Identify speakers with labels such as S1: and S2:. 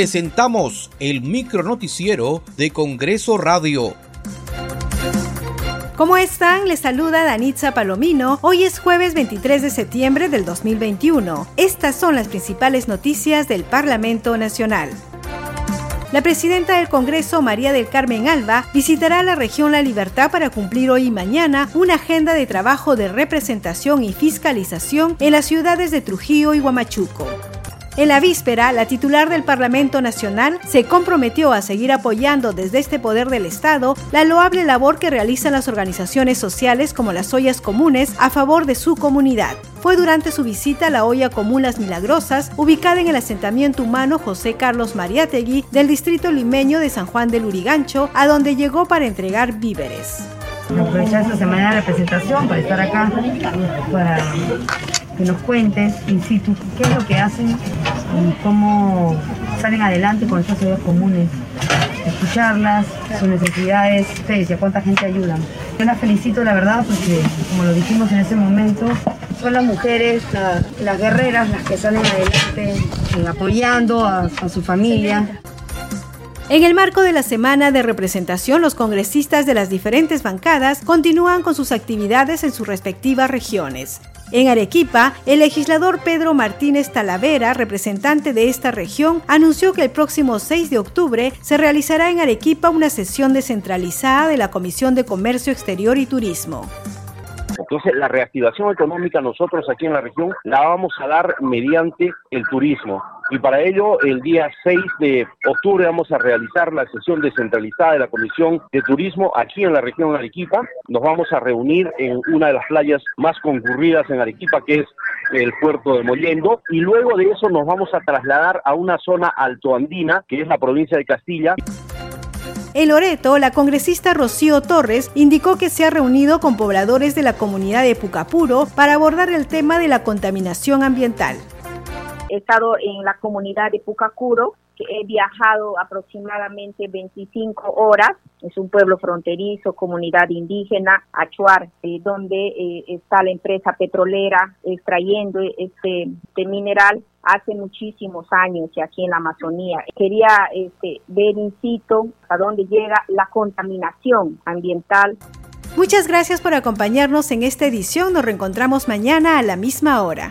S1: presentamos el micro noticiero de Congreso Radio.
S2: ¿Cómo están? Les saluda Danitza Palomino. Hoy es jueves 23 de septiembre del 2021. Estas son las principales noticias del Parlamento Nacional. La presidenta del Congreso, María del Carmen Alba, visitará la región La Libertad para cumplir hoy y mañana una agenda de trabajo de representación y fiscalización en las ciudades de Trujillo y Huamachuco. En la víspera, la titular del Parlamento Nacional se comprometió a seguir apoyando desde este poder del Estado la loable labor que realizan las organizaciones sociales como las ollas comunes a favor de su comunidad. Fue durante su visita a la olla común Las Milagrosas, ubicada en el asentamiento humano José Carlos Mariátegui del distrito limeño de San Juan del Urigancho, a donde llegó para entregar víveres.
S3: Aprovechar esta semana de representación para estar acá, para que nos cuentes in situ qué es lo que hacen cómo salen adelante con estas ciudades comunes. Escucharlas, sus necesidades, ustedes y a cuánta gente ayudan. Yo las felicito, la verdad, porque como lo dijimos en ese momento, son las mujeres, las guerreras, las que salen adelante eh, apoyando a su familia.
S2: En el marco de la semana de representación, los congresistas de las diferentes bancadas continúan con sus actividades en sus respectivas regiones. En Arequipa, el legislador Pedro Martínez Talavera, representante de esta región, anunció que el próximo 6 de octubre se realizará en Arequipa una sesión descentralizada de la Comisión de Comercio Exterior y Turismo.
S4: Entonces, la reactivación económica nosotros aquí en la región la vamos a dar mediante el turismo. Y para ello, el día 6 de octubre vamos a realizar la sesión descentralizada de la Comisión de Turismo aquí en la región de Arequipa. Nos vamos a reunir en una de las playas más concurridas en Arequipa, que es el puerto de Mollendo. Y luego de eso nos vamos a trasladar a una zona altoandina, que es la provincia de Castilla.
S2: En Loreto, la congresista Rocío Torres indicó que se ha reunido con pobladores de la comunidad de Pucapuro para abordar el tema de la contaminación ambiental
S5: he estado en la comunidad de Pucacuro, que he viajado aproximadamente 25 horas. Es un pueblo fronterizo, comunidad indígena, Achuar, eh, donde eh, está la empresa petrolera extrayendo este, este, mineral hace muchísimos años aquí en la Amazonía. Quería este, ver in situ a dónde llega la contaminación ambiental.
S2: Muchas gracias por acompañarnos en esta edición. Nos reencontramos mañana a la misma hora.